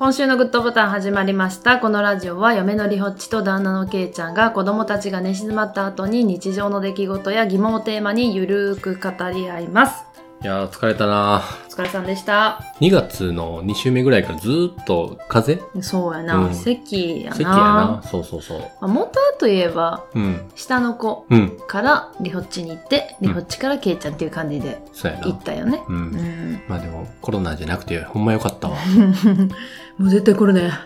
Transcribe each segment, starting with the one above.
今週のグッドボタン始まりました。このラジオは嫁のりほっちと旦那のけいちゃんが子供たちが寝静まった後に日常の出来事や疑問をテーマにゆるーく語り合います。いやー、疲れたなお疲れさんでした。2月の2週目ぐらいからずーっと風邪？そうやな。うん咳やな。咳やな。そうそうそう。まあ元といえば、うん。下の子うん。からりほっちに行って、りほっちからけいちゃんっていう感じでそうやな。行ったよね。う。うんん。まあでも、コロナじゃなくて、ほんまよかったわ。もう絶対コロナや。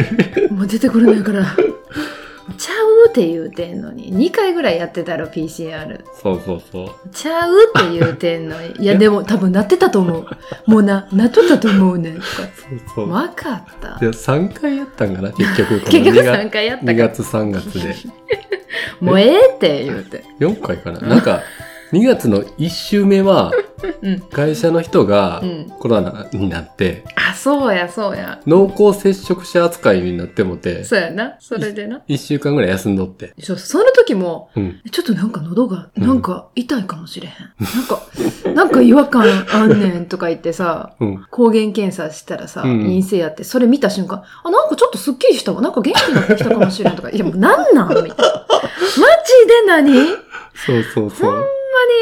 もう絶対コロナやから。ちゃうって言うてんのに。2回ぐらいやってたろ、PCR。そうそうそう。ちゃうって言うてんのに。いや、でも多分なってたと思う。もうな、なっとったと思うねん。とか。そうそう。わかった。で、3回やったんかな、結局。結局2月3回やった2から。月3月で。もうええって言うて。4回かな。なんか、2月の1週目は、うん。会社の人がうんコロナになって、あ、そうや、そうや。濃厚接触者扱いになってもて、そうやな。それでな。1週間ぐらい休んどって。そうその時も、うん。ちょっとなんか喉が、うんなんか痛いかもしれへん。なんか、なんか違和感あんねんとか言ってさ、うん。抗原検査したらさ、うん陰性やって、それ見た瞬間、あ、なんかちょっとスッキリしたわ。なんか元気になってきたかもしれんとか、いやもうなんなんみたいな。マジで何？そうそうそう。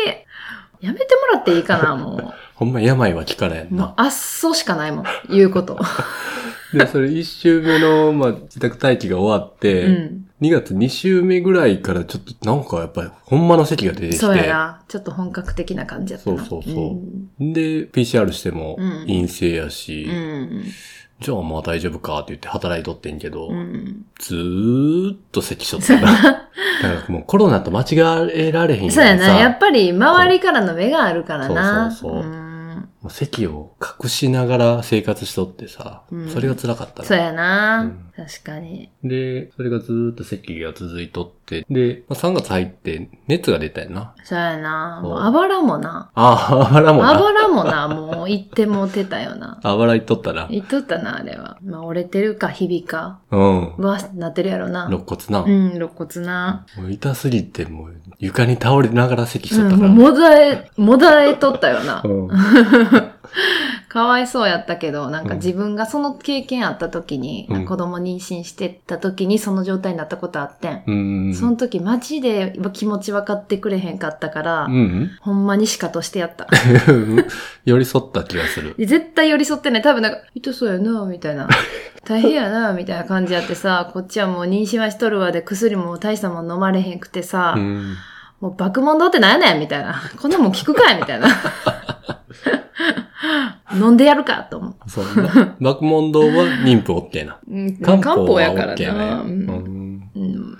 に、やめてもらっていいかな、も ほんま病は気からやんう。もうな。、あっそしかないもん、言うこと。で、それ1週目の、まあ、自宅待機が終わって、うん。2月2週目ぐらいからちょっとなんかやっぱりほんまの咳が出てきて。そうやな。ちょっと本格的な感じやったな。そうそうそうんで、PCR してもうん陰性やし、うん。じゃあまあ大丈夫かって言って働いとってんけど、うん。ずーっと咳しとったな。だ な。からもうコロナと間違えられへんそうやな。やっぱぱり周りからの目があるからな。そうそうそううん咳を隠しながら生活しとってさ、うんそれが辛かったなそうやな、うん確かに。で、それがずーっと咳が続いとって、で、まあ、3月入って熱が出たよな。そうやな。もうあばらもな。ああ、あばらもな。あばらもな、もう言ってもうてたよな。あばらいっとったな。言っとったな、あれは。まあ、折れてるか、ひびか。うん。は、なってるやろな。肋骨な。もうん、肋骨な。う痛すぎて、もう床に倒れながら咳しうん、とったもうから。もだえ、もだえとったよな。うん。かわいそうやったけど、なんかうん自分がその経験あった時に、うん子供妊娠してた時にその状態になったことあってん。うん。その時マジで気持ち分かってくれへんかったから、うん。ほんまにシカとしてやった。寄り添った気がする。絶対寄り添ってない。多分なんか、痛そうやな、みたいな。大変やな、みたいな感じやってさ、こっちはもう妊娠はしとるわで薬も大したもん飲まれへんくてさ、うん。もう爆問答ってなんやねんみたいな。こんなもん聞くかいみたいな。飲んでやるかと思う。そう。爆問答は妊婦 OK な。うん漢方はやからな。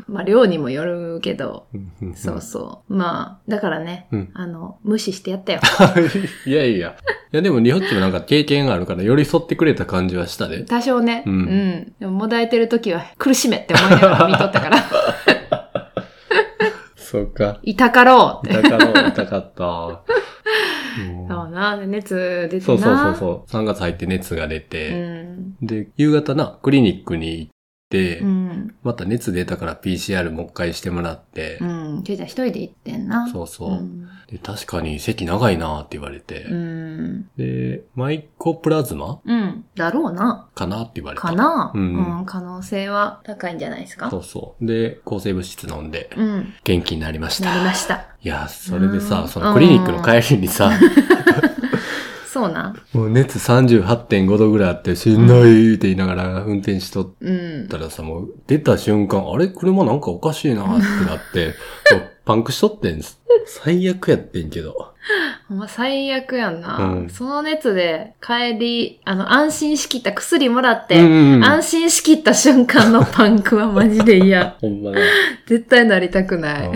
まあ、量にもよるけど、うんそうそう。まあ、だからね、うんあの、無視してやったよ。いやいや。いやでも、日本っちもなんか経験があるから寄り添ってくれた感じはしたで。多少ね。ううんん。でも、もだえてる時は苦しめって思いながら見とったから。そうか。痛かろうって。痛かろう、痛かった。うんそうな、で熱出てな。そうそうそうそう。3月入って熱が出うて、ん。で、夕方な、クリニックに行って、うん。また熱出たから PCR もう一回してもらって、うん。ケイちゃん一人で行ってんな。そうそう、ん。で。確かに席長いなって言われて、うん。で、マイコプラズマ？うん。だろうな。かなって言われた。かな、ううんん、可能性は高いんじゃないですか？そうそう。で、抗生物質飲んで、うん。元気になりました。なりました。いや、それでさ、うんそのクリニックの帰りにさ、そうな。もう熱38.5度ぐらいあって、しんどいって言いながら運転しとっうん。たらさ、もう出た瞬間、あれ？車なんかおかしいなってなって、パンクしとってんです。最悪やってんけど。ほんま最悪やんな、うんその熱で帰り、あの、安心しきった薬もらっうて、んうん。安心しきった瞬間のパンクはマジで嫌。ほんまね。絶対なりたくない。うん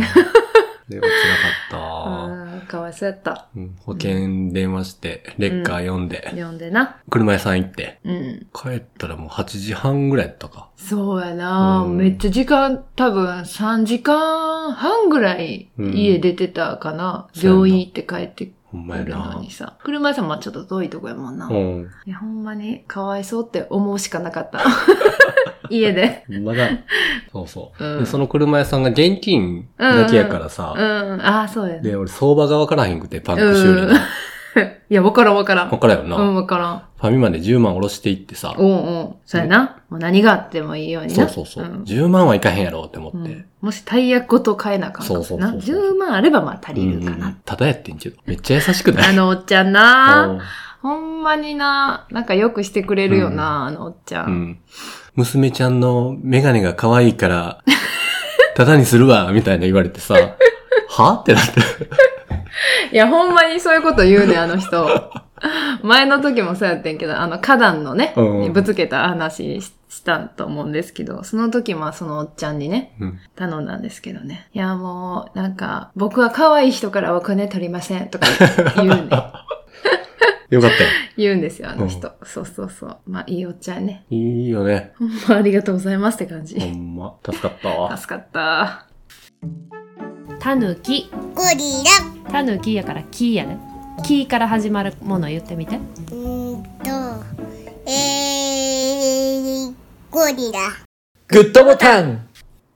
でも辛かっ うん、かわいそうやった。た。うん保険電話して、レッカー読んで、読んでな。車屋さん行って、うん。帰ったらもう8時半ぐらいやったか。そうやな、うんめっちゃ時間、多分3時間半ぐらい家出てたかな。そうやな病院行って帰ってほんまやくるのなに。さ。車屋さんもちょっと遠いとこやもんな。いうん。や、ほんまにかわいそうって思うしかなかった。家で。まだ、そうそう、うんで、その車屋さんが現金だけやからさ、うん。ああ、そうやね。で、俺相場がわからへんくて、パンク修理の。いや、わからんわからん。わからんよな。うん、わからん。ファミマで10万下ろしていってさ。おうおう。そうやな。もう何があってもいいようにな。そうそうそう。ん10万はいかへんやろって思って。うんもし大役ごと買えなあかんかもな。そうそうそうそう10万あればまあ足りるかな。うんただやってんけど。めっちゃ優しくない？あのおっちゃんなうんほんまにな、なんかよくしてくれるよな、あのおっちゃ。うんん。娘ちゃんのメガネが可愛いから、ただにするわ、みたいな言われてさ、は？ってなって。いや、ほんまにそういうこと言うね、あの人。前の時もそうやってんけど、あの、花壇のね、うんにぶつけた話ししたと思うんですけど、その時もそのおっちゃんにね、うん。頼んだんですけどね。いや、もう、なんか、僕は可愛い人からお金取りませんとか言うね。よかったよ。言うんですよ、あの人。そうそうそう。まあ、いいおっちゃんね。いいよね。ほんまありがとうございますって感じ。ほんま。助かったわ。助かった。たぬき。ゴリラたぬきやからきやね。きから始まるもの言ってみて。うーんとえー、ゴリラグッドボタン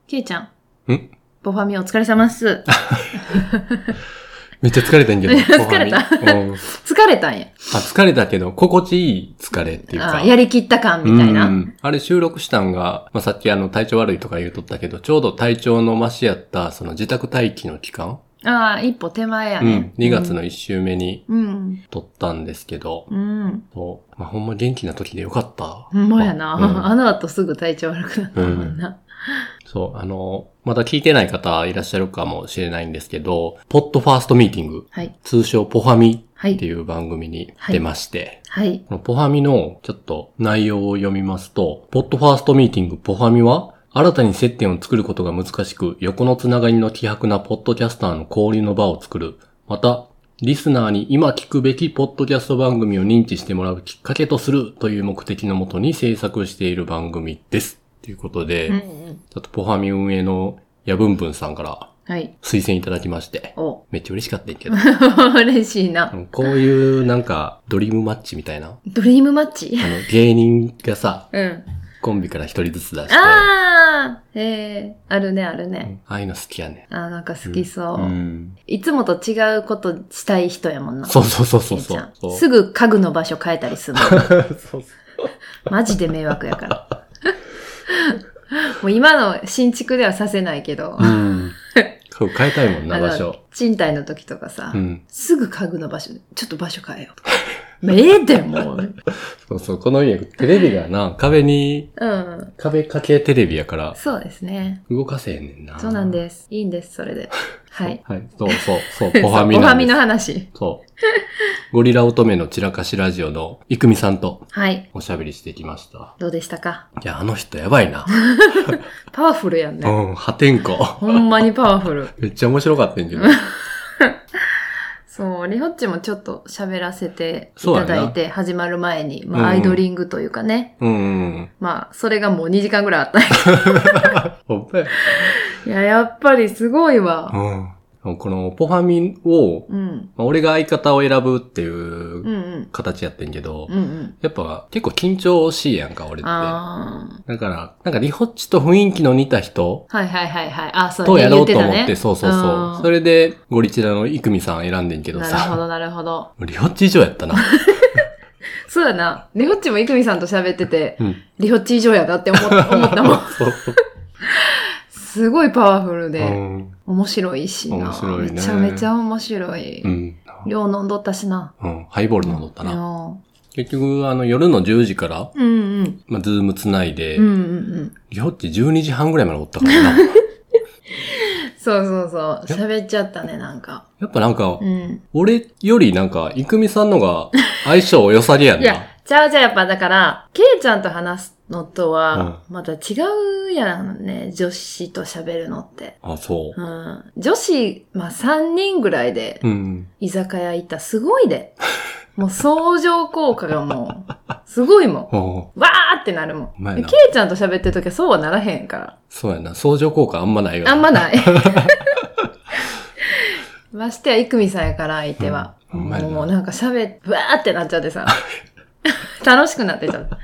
きいちゃん。ん？ボファミお疲れ様っす。めっちゃ疲れたんけど。疲れた。疲れたんや。あ、疲れたけど、心地いい疲れっていうか。あやりきった感みたいな。うんあれ収録したんが、まあ、さっきあの体調悪いとか言うとったけど、ちょうど体調のマシやった、その自宅待機の期間、ああ、一歩手前やうんね。。2月の1週目にうん。撮ったんですけど、うん。そうまあ、ほんま元気な時でよかった。ほんまやな。うんあの後すぐ体調悪くなったもんな。そう、あの、まだ聞いてない方いらっしゃるかもしれないんですけど、ポッドファーストミーティング、はい。通称ポファミはいっていう番組に出まして、はい。このポファミのちょっと内容を読みますと、ポッドファーストミーティングポファミは、新たに接点を作ることが難しく、横のつながりの希薄なポッドキャスターの交流の場を作る。また、リスナーに今聞くべきポッドキャスト番組を認知してもらうきっかけとするという目的のもとに制作している番組です。ということで、うんうん。ちょっとポファミ運営のヤブンブンさんからはい。推薦いただきまして、お。めっちゃ嬉しかったけど、嬉しいな。こういうなんかドリームマッチみたいな、ドリームマッチ？あの芸人がさ、うん。コンビから一人ずつ出して、ああええあるね、あるね。ああいうの好きやね。あーなんか好きそう。うん。いつもと違うことしたい人やもんな。そうそうそうそうそう。すぐ家具の場所変えたりするの。そうそうマジで迷惑やから。もう今の新築ではさせないけど、うん。そう変えたいもんな、場所。賃貸の時とかさ、うん。すぐ家具の場所で、ちょっと場所変えようとか。ええでもう。そうそう、この家、テレビがな、壁に、うん。壁掛けテレビやから、そうですね。動かせへんねんな。そうなんです。いいんです、それで。はい。はい。そうそう、そう、ポファミそうポファミの。話。そう。ゴリラ乙女の散らかしラジオのイクミさんとはい。おしゃべりしてきました。どうでしたか？いや、あの人やばいな。パワフルやんね。うん、破天荒。ほんまにパワフル。めっちゃ面白かったんやけど。そう、リホッチもちょった喋らせていただいて、始まる前に、まあ、うんアイドリングというかね。うんうんまあ、それがもう2時間ぐらいあった。ほんまやいや、やっぱりすごいわ。うん。このポファミを、うん。まあ俺が相方を選ぶっていう形やってんけど、うんうん。やっぱ結構緊張しいやんか、俺って。あだから、なんかリホッチと雰囲気の似た人あ。はいはいはいはい。あ、そうとやろうと思って、ねそうそうそう。それで、ゴリチラのイクミさん選んでんけどなるほさ、どなるほど。リホッチ以上やったな。そうやな。リホッチもイクミさんと喋ってて、うん。リホッチ以上やなって思っ思ったもん。そう。すごいパワフルで、うん。面白いしな。面白いねめちゃめちゃ面白い。うん。量飲んどったしな。うん。ハイボール飲んどったな。な。結局、あの、夜の10時から、うんうん。まあ、ズームつないで、うんうんうん。リホッチ12時半ぐらいまでおったからな。そうそうそう。喋っちゃったね、なんか。やっぱなんかう、ん。俺よりなんか、イクミさんのが相性良さげやんな。いや、ちゃうちゃうやっぱだから、ケイちゃんと話すのとは、また違うやんね、女子と喋るのって。あ、そうう。ん。女子、まあ3人ぐらいでうん。居酒屋行ったらすごいで。もう相乗効果がもう、すごいもん。わーってなるもん。ケイちゃんと喋ってるときはそうはならへんから。そうやな。相乗効果あんまないよな。あんまない。ましてや、イクミさんやから、相手は。うんもうなんか喋って、わーってなっちゃってさ。楽しくなってちゃった。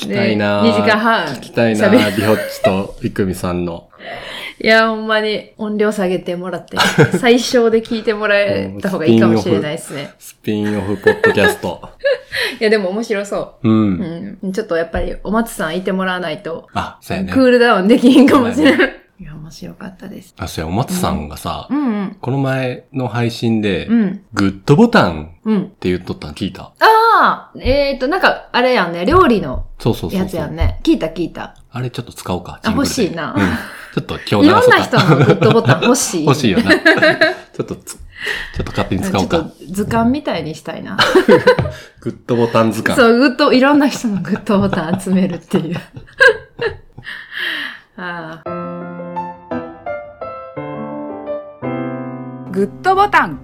聞きたいな2時間半。聞きたいな喋リホッチとイクミさんの。いや、ほんまに音量下げてもらって、最小で聞いてもらえた方がいいかもしれないですね。スピンオフポッドキャスト。いや、でも面白そうう。ん。うん。ちょっとやっぱりお松さんいてもらわないと、あ、そうやねク。ールダウンできひんかもしれない。いや、面白かったです。あ、そうや、お松さんがさ、うんうん。この前の配信で、うん。グッドボタンうん。って言っとったの聞いた？ああえっ、ー、と、なんか、あれやんね、料理のそうそうそうそう。やつやんね。聞いた聞いた。あれちょっと使おうか。あ欲しいなうん。ちょっと今日いろんな。人のグッドボタン欲しい。欲しいよな。ちょっとつ、ちょっと勝手に使おうかちょっ。と図鑑みたいにしたいな。グッドボタン図鑑。そう、グッド、いろんな人のグッドボタン集めるっていう。ああグッドボタン。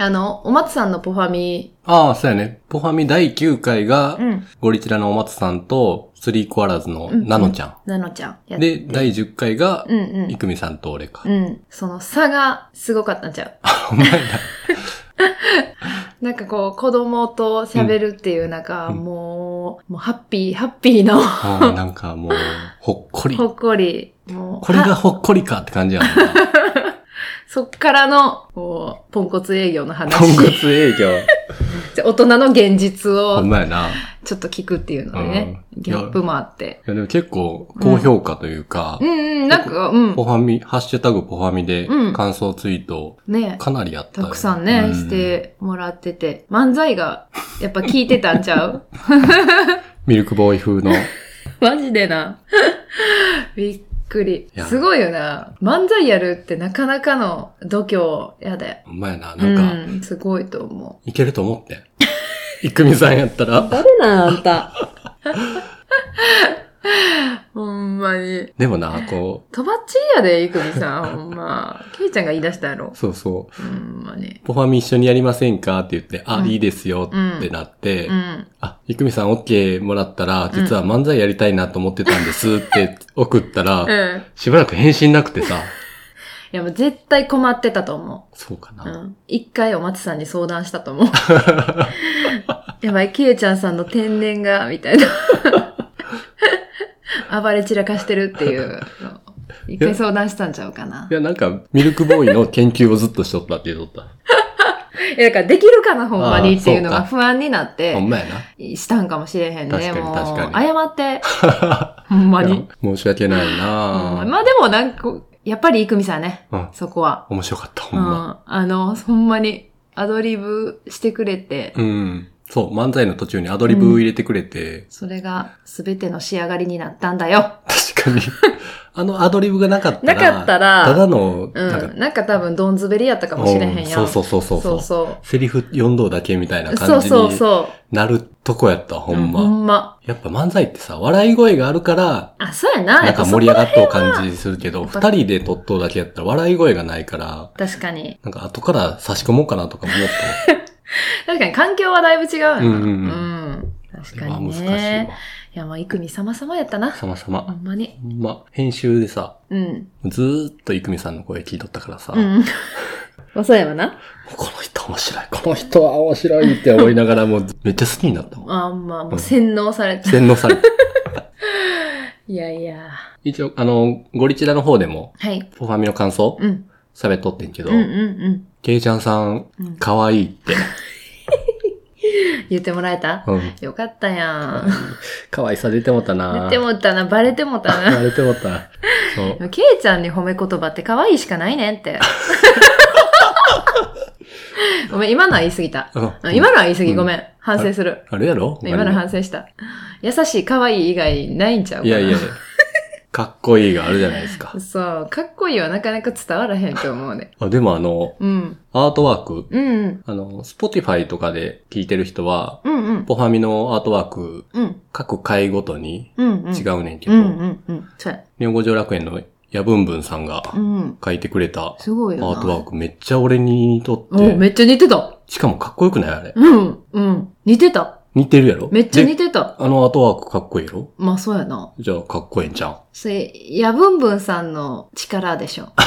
あの、お松さんのポファミ、ああ、そうやね。ポファミ第9回が、うん。ゴリチラのお松さんと、スリーコアラーズのうんナノちゃん。なのちゃん。やってで、第10回が、うんうんイ。クミさんと俺か。うん。その差がすごかったんちゃう？お前ら。なんかこう、子供と喋るっていう、なんか、うんもう、もうハッピー、ハッピーの、うんなんかもう、ほっこり。ほっこり、もう、これがはほっこりかって感じやな。そっからの、こう、ポンコツ営業の話。ポンコツ営業。大人の現実をほんまやな。ちょっと聞くっていうのでね、うんギャップもあって。いやでも結構高評価というか、うんうん、なんか、うんポ。ファミ、ハッシュタグポファミでうん感想ツイートねかなりやったよたくさんね、うしてもらってて。漫才が、やっぱ聞いてたんちゃう？ミルクボーイ風の。マジでな。びっくりすごいよな。漫才やるってなかなかの度胸やで。ほんまやな。なんか、うん、すごいと思いけると思って。いくみさんやったらう。。誰なんあんた。ほんまに。でもな、ことばっちりやで、いくみさん、ほんま。ケイちゃんが言い出したやろう、。そうそう。ほんまに。ポファミ一緒にやりませんか？って言って、あ、うんいいですよってなって、うん。あ、いくみさん OK もらったら、実は漫才やりたいなと思ってたんです って送ったら、うん。しばらく返信なくてさ、いや、もう絶対困ってたと思う。うそうかな。ん。一回お松さんに相談したと思う。やばい、ケイちゃんさんの天然が、みたいな。暴れ散らかしてるっていうの。一回相談したんちゃうかないや、なんか、ミルクボーイの研究をずっとしとったって言うとっ いや、だからできるかな、ほんまにっていうのが不安になった。てほん、まやな。したんかもしれへんね。確かにもう確かに謝って。ほんまに。申し訳ないうんなまあでもなんか、やっぱりいくみさんね。うん。そこは。面白かった、ほうんま。ん。あの、ほんまにアドリブしてくれて、うん。そう、漫才の途中にアドリブ入れてくれて、それが全ての仕上がりになったんだよ。確かに。あのアドリブがなかったなら、かったらただの、うなん。なんか多分どんずべりやったかもしれへんやん。うんそうそうそうそうそうそう。セリフ4度だけみたいなそう感じにそうそう。なるとこやった、ほんま。ほんま。やっぱ漫才ってさ、笑い声があるから、あ、そうやな。なんか盛り上がっとう感じするけど、二人で撮っとうだけやったら笑い声がないから、確かに。なんか後から差し込もうかなとか思っ 確かに環境はだいぶ違うよな。うんうん確た。かにまあ難しいねわ。。いや、まあ、いくみ様々やったな。様ほ々。んまに。ほんま、編集でさ、うん。ずーっといくみさんの声聞いとったからさ、うん。まあ、そうやわな。この人面白い。この人は面白いって思いながらもうめっちゃ好きになったもん。あんまあ、もう洗脳されて。洗脳されて。いやいや。一応、あの、ゴリチラの方でも、はい。ポファミの感想うん。喋っとってんけど、うんうんうん。ケイちゃんさんうん、可愛いって。言ってもらえた？うん。よかったやん。可愛さ出てもったな言ってもったな、バレてもったな。バレてもったな。そう。ケイちゃんに褒め言葉って可愛いしかないねんって。ごめん、今のは言い過ぎた。今のは言い過ぎ、ごめん。反省する。あれやろ？今の反省した。優しい、可愛い以外ないんちゃうかな？いやいや、かっこいいがあるじゃないですか。そう、かっこいいはなかなか伝わらへんと思うね。あでもあの、うん。アートワーク、うんうん。あの、 Spotify とかで聞いてる人は、うんうん。ぽふぁみのアートワーク、うん。各回ごとに。違うねんけど、うんうんうん。そうや。日本語上楽園のヤブンブンさんがうん。書いてくれたアすごいよな。ートワークめっちゃ俺に似とっおて、めっちゃ似てた。しかもかっこよくないあれ。うん。うん。似てた。似てるやろ？めっちゃ似ててた。あのアートワークかっこいいやろ？まあそうやな。じゃあかっこええんじゃん。それ、やぶんぶんさんの力でしょ。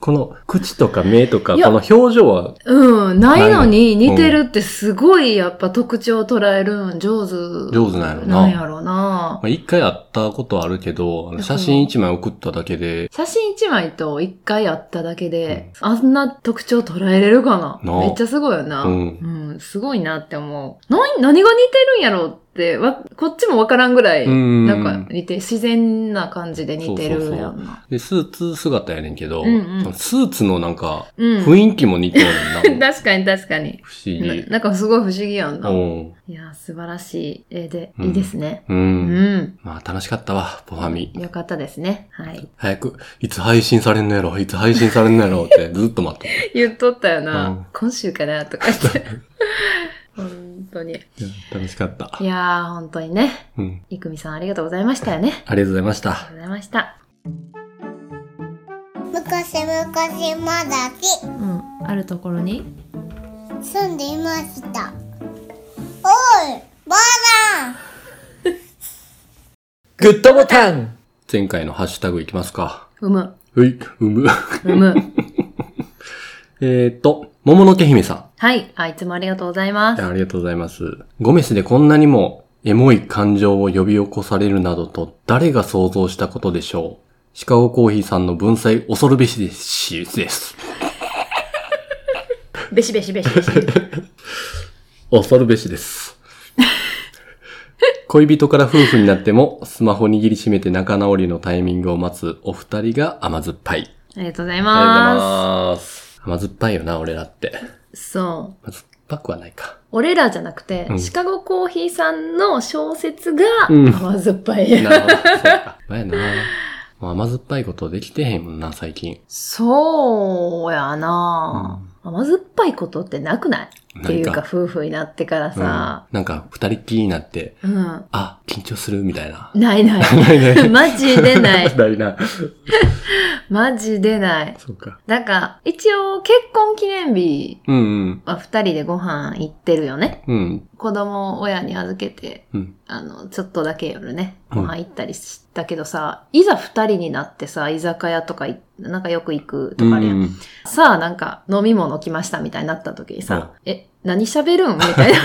この口とか目とか、いやこの表情は、うん、ないのに似てるってすごいやっぱ特徴を捉えるん上手。上手なんやろななんやろなま。あ、一回会ったことあるけど、あの写真一枚送っただけで、写真一枚と一回会っただけで、あんな特徴捉えれるかななあめっちゃすごいよな。ううんん、すごいなって思う。な、何が似てるんやろって、わ、こっちもわからんぐらい、うんなんか似て、自然な感じで似てるやんな。で、スーツ姿やねんけど、うんうんスーツのなんか、うん。雰囲気も似てるねんな。確かに確かに。不思議。ななんかすごい不思議やんな。うん。いや、素晴らしい絵で、うんいいですね。う。うんん。まあ楽しかったわ、ポファミ。よかったですね。はい。早く、いつ配信されんのやろ、いつ配信されんのやろってずっと待って 言っとったよな。うん今週かなとか言って。本当に。楽しかったい。やー、本当にね。うん。いくみさんありがとうございましたよね。ありがとうございました。ありがとうございました。昔々まだきうん。あるところに？住んでいましたおいばあ グッドボタン前回のハッシュタグいきますか。うむ。うい、うむ。うむ。えーっと、桃のけ姫さん。はい。あ、いつもありがとうございます。ありがとうございます。ゴメスでこんなにもエモい感情を呼び起こされるなどと誰が想像したことでしょう。シカゴコーヒーさんの文才恐るべしですし、です。べしべしべしべし。恐るべしです。恋人から夫婦になってもスマホ握りしめて仲直りのタイミングを待つお二人が甘酸っぱい。ありがとうございありがとうございまます。甘酸っぱいよな、俺らって。す。そう。甘酸っぱくはないか。俺らじゃなくて、うんシカゴコーヒーさんの小説がうん甘酸っぱい。なるほど。そうか。まやな。もう甘酸っぱいことできてへんもんな、最近。そうやな、甘酸っぱいことってなくない？っていうか、夫婦になってからうんさ、なんか、二人っきりになって、うん。あ、緊張するみたいな。ないない。ないない。マジでない。ないな。マジでない。そうか。なんか、一応結婚記念日うんうん。は二人でご飯行ってるよね。うん。子供を親に預けて、うん。あの、ちょっとだけ夜ね、うんご飯行ったりしたけどさ、いざ二人になってさ、居酒屋とかい、なんかよく行くとかあるやん。うんさあ、なんか飲み物来ましたみたいになった時にさ、え、何喋るん？みたいな。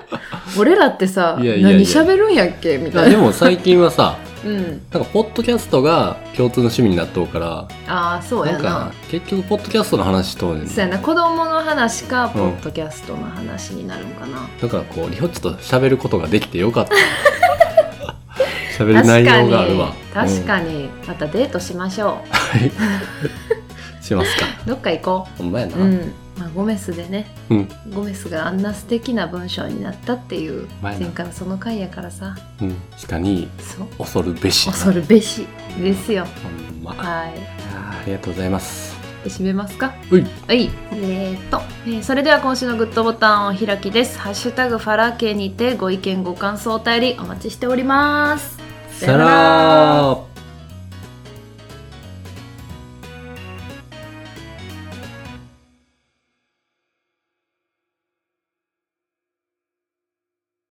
俺らってさ、いやいやいや何喋るんやっけ？みたいな。でも最近はさ、うん。なんか、ポッドキャストが共通の趣味になっとうから、ああ、そうやななんか。、結局、ポッドキャストの話しとうねん。そうやな。子供の話か、ポうんッドキャストの話になるんかな。だから、こう、リホッチと喋ることができてよかった。喋る確内容があるわ。。確かに。に。またデートしましょはい。しますか。う。どっか行こほんまやな。う。うん。まあ、ゴメスでね、うん。ゴメスがあんな素敵な文章になったっていう、前回はその回やからさ、うん。下に、そう。恐るべし。恐るべしですよ。ほんま。はい。ありがとうございます。で締めますか？はい。えー、っと、えーそれでは今週のグッドボタンを開きです。ハッシュタグファラ家にてご意見ご感想お便りお待ちしております。さよなら